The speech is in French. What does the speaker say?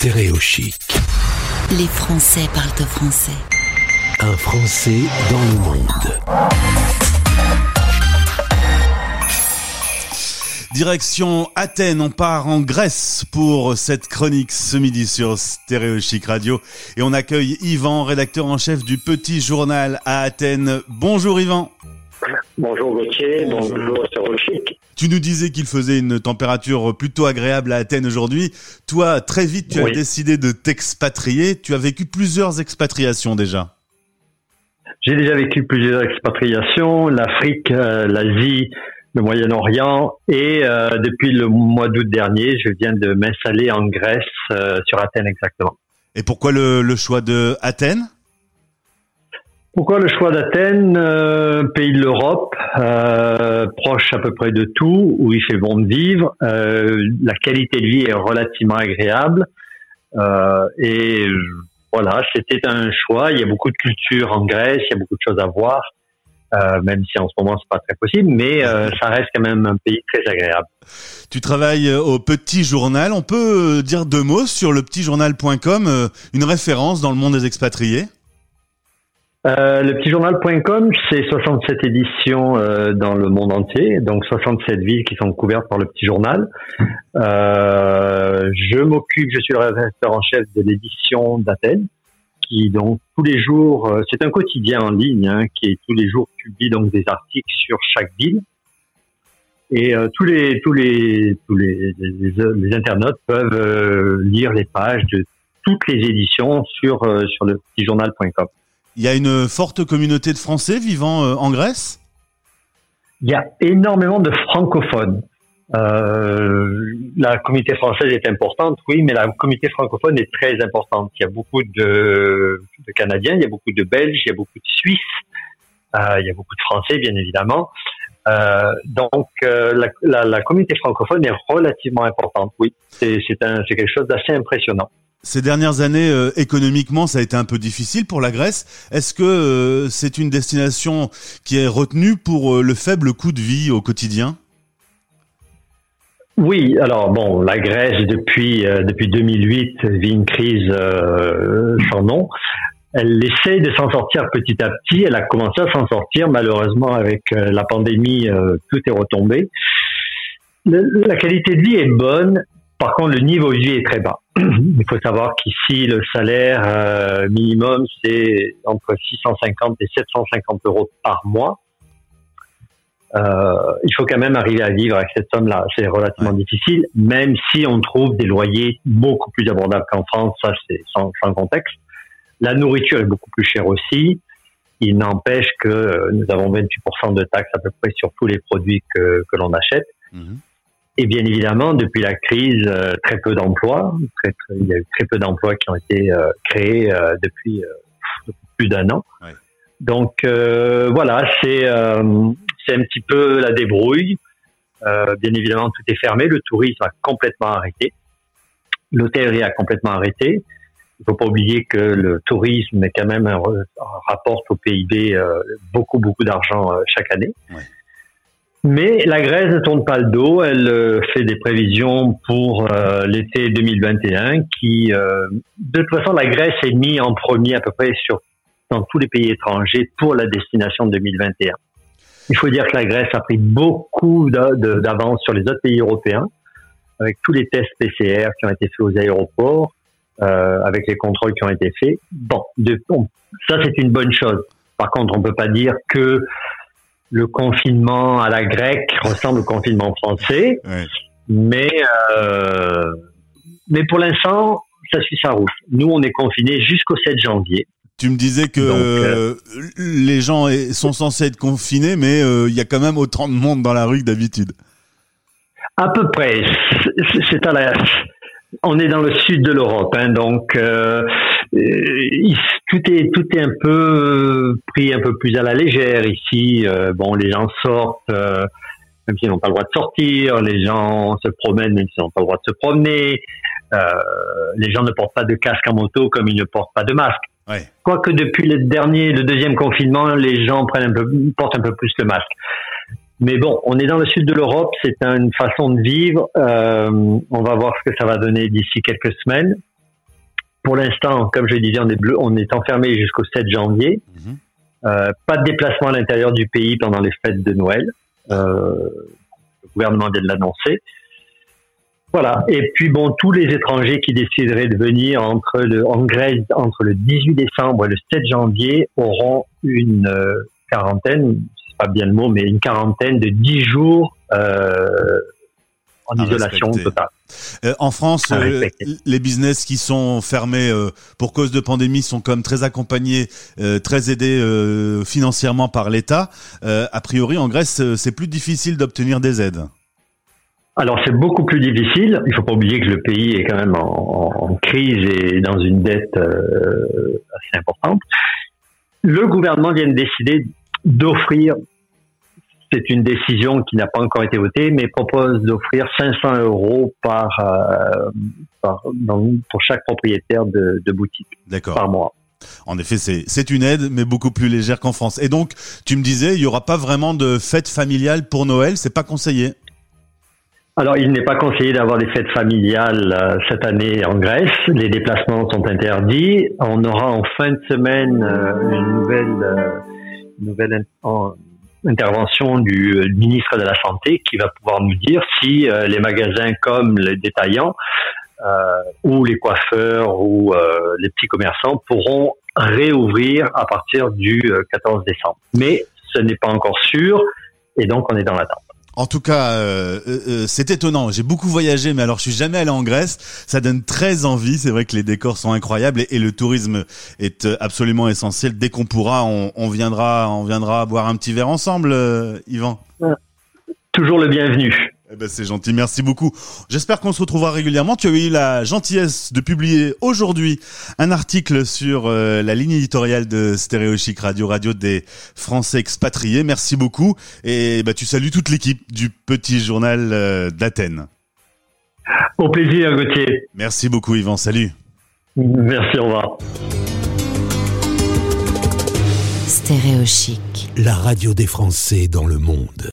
Stéréochic. Les Français parlent au français. Un Français dans le monde. Direction Athènes, on part en Grèce pour cette chronique ce midi sur Stéréo Chic Radio et on accueille Yvan, rédacteur en chef du Petit Journal à Athènes. Bonjour Yvan. Bonjour Gauthier, bonjour Chic. Tu nous disais qu'il faisait une température plutôt agréable à Athènes aujourd'hui. Toi, très vite, tu as décidé de t'expatrier. Tu as vécu plusieurs expatriations déjà. J'ai déjà vécu plusieurs expatriations, l'Afrique, euh, l'Asie, le Moyen-Orient et euh, depuis le mois d'août dernier, je viens de m'installer en Grèce, euh, sur Athènes exactement. Et pourquoi le, le choix de Athènes? Pourquoi le choix d'Athènes, euh, pays de l'Europe, euh, proche à peu près de tout, où il fait bon de vivre, euh, la qualité de vie est relativement agréable euh, et voilà, c'était un choix. Il y a beaucoup de culture en Grèce, il y a beaucoup de choses à voir, même si en ce moment c'est pas très possible, mais ça reste quand même un pays très agréable. Tu travailles au Petit Journal. On peut dire deux mots sur le petitjournal.com, euh, une référence dans le monde des expatriés? Euh, le petitjournal.com, c'est 67 éditions euh, dans le monde entier, donc 67 villes qui sont couvertes par le petit journal. Euh, je m'occupe, je suis le rédacteur en chef de l'édition d'Athènes, qui donc tous les jours, euh, c'est un quotidien en ligne, hein, qui tous les jours publie donc des articles sur chaque ville. Et tous les tous les tous les, internautes peuvent lire les pages de toutes les éditions sur sur le petitjournal.com. Il y a une forte communauté de Français vivant euh, en Grèce? Il y a énormément de francophones. Euh, la communauté française est importante, oui, mais la communauté francophone est très importante. Il y a beaucoup de, Canadiens, il y a beaucoup de Belges, il y a beaucoup de Suisses, euh, il y a beaucoup de Français, bien évidemment. Donc, la, communauté francophone est relativement importante, oui. C'est quelque chose d'assez impressionnant. Ces dernières années, euh, économiquement, ça a été un peu difficile pour la Grèce. Est-ce que euh, c'est une destination qui est retenue pour euh, le faible coût de vie au quotidien? Oui, alors bon, la Grèce depuis depuis 2008 vit une crise sans nom. Elle essaie de s'en sortir petit à petit. Elle a commencé à s'en sortir. Malheureusement, avec la pandémie, tout est retombé. La qualité de vie est bonne. Par contre, le niveau de vie est très bas. Il faut savoir qu'ici, le salaire euh, minimum, c'est entre 650 et 750 euros par mois. Euh, il faut quand même arriver à vivre avec cette somme-là. C'est relativement difficile, même si on trouve des loyers beaucoup plus abordables qu'en France. Ça, c'est sans, sans contexte. La nourriture est beaucoup plus chère aussi. Il n'empêche que euh, nous avons 28% de taxes à peu près sur tous les produits que, que l'on achète. Mhm. Et bien évidemment, depuis la crise, euh, très peu d'emplois. Très, très- il y a eu très peu d'emplois qui ont été euh, créés euh, depuis, euh, plus d'un an. Ouais. Donc voilà, c'est c'est un petit peu la débrouille. Bien évidemment, tout est fermé. Le tourisme a complètement arrêté. L'hôtellerie a complètement arrêté. Il faut pas oublier que le tourisme est quand même un, rapporte au PIB beaucoup beaucoup d'argent chaque année. Ouais. Mais la Grèce ne tourne pas le dos. Elle euh, fait des prévisions pour euh, l'été 2021 qui, euh, de toute façon, la Grèce est mise en premier à peu près sur dans tous les pays étrangers pour la destination 2021. Il faut dire que la Grèce a pris beaucoup d'avance sur les autres pays européens avec tous les tests PCR qui ont été faits aux aéroports, euh, avec les contrôles qui ont été faits. Bon, de- on- ça c'est une bonne chose. Par contre, on peut pas dire que le confinement à la grecque ressemble au confinement français, Ouais. mais euh, mais pour l'instant, ça suit sa route. Nous, on est confinés jusqu'au 7 janvier. Tu me disais que Donc, euh, les gens sont censés être confinés, mais euh, il y a quand même autant de monde dans la rue que d'habitude. À peu près. C'est- à la. On est dans le sud de l'Europe, hein, donc euh, tout est tout est un peu euh, pris un peu plus à la légère ici. Euh, bon, les gens sortent, euh, même s'ils n'ont pas le droit de sortir. Les gens se promènent, même s'ils n'ont pas le droit de se promener. Euh, les gens ne portent pas de casque en moto comme ils ne portent pas de masque. Ouais. Quoique depuis le dernier, le deuxième confinement, les gens prennent un peu, portent un peu plus le masque. Mais bon, on est dans le sud de l'Europe, c'est une façon de vivre. Euh, on va voir ce que ça va donner d'ici quelques semaines. Pour l'instant, comme je le disais, on est, bleu, on est enfermé jusqu'au 7 janvier. Mhm. Euh, pas de déplacement à l'intérieur du pays pendant les fêtes de Noël. Euh, le gouvernement vient de l'annoncer. Voilà. Et puis bon, tous les étrangers qui décideraient de venir entre le, en Grèce entre le 18 décembre et le 7 janvier auront une euh, quarantaine, c'est pas bien le mot, mais une quarantaine de 10 jours euh, en À isolation totale. Euh, en France, euh, les business qui sont fermés euh, pour cause de pandémie sont comme très accompagnés, très aidés financièrement par l'État. A priori, en Grèce, c'est plus difficile d'obtenir des aides. Alors c'est beaucoup plus difficile. Il faut pas oublier que le pays est quand même en, crise et dans une dette assez importante. Le gouvernement vient de décider d'offrir, c'est une décision qui n'a pas encore été votée, mais propose d'offrir 500 euros par, euh, par- dans- pour chaque propriétaire de, de boutique par mois. En effet, c'est une aide, mais beaucoup plus légère qu'en France. Et donc, tu me disais, il y aura pas vraiment de fête familiale pour Noël, c'est pas conseillé? Alors, il n'est pas conseillé d'avoir des fêtes familiales euh, cette année en Grèce. Les déplacements sont interdits. On aura en fin de semaine euh, une nouvelle, euh, nouvelle en- intervention du euh, ministre de la Santé qui va pouvoir nous dire si euh, les magasins comme les détaillants euh, ou les coiffeurs ou euh, les petits commerçants pourront réouvrir à partir du euh, 14 décembre. Mais ce n'est pas encore sûr et donc on est dans l'attente. En tout cas, euh, euh, euh, c'est étonnant. J'ai beaucoup voyagé, mais alors je suis jamais allé en Grèce. Ça donne très envie. C'est vrai que les décors sont incroyables et, le tourisme est absolument essentiel. Dès qu'on pourra, on, viendra, on viendra boire un petit verre ensemble, Yvan. Toujours le bienvenu. Eh ben, c'est gentil, merci beaucoup. J'espère qu'on se retrouvera régulièrement. Tu as eu la gentillesse de publier aujourd'hui un article sur euh, la ligne éditoriale de Stéréo Chic Radio, radio des Français expatriés. Merci beaucoup. Et bah, tu salues toute l'équipe du petit journal euh, d'Athènes. Au plaisir, Gauthier. Merci beaucoup, Yvan. Salut. Merci, au revoir. Stéréo chic. La radio des Français dans le monde.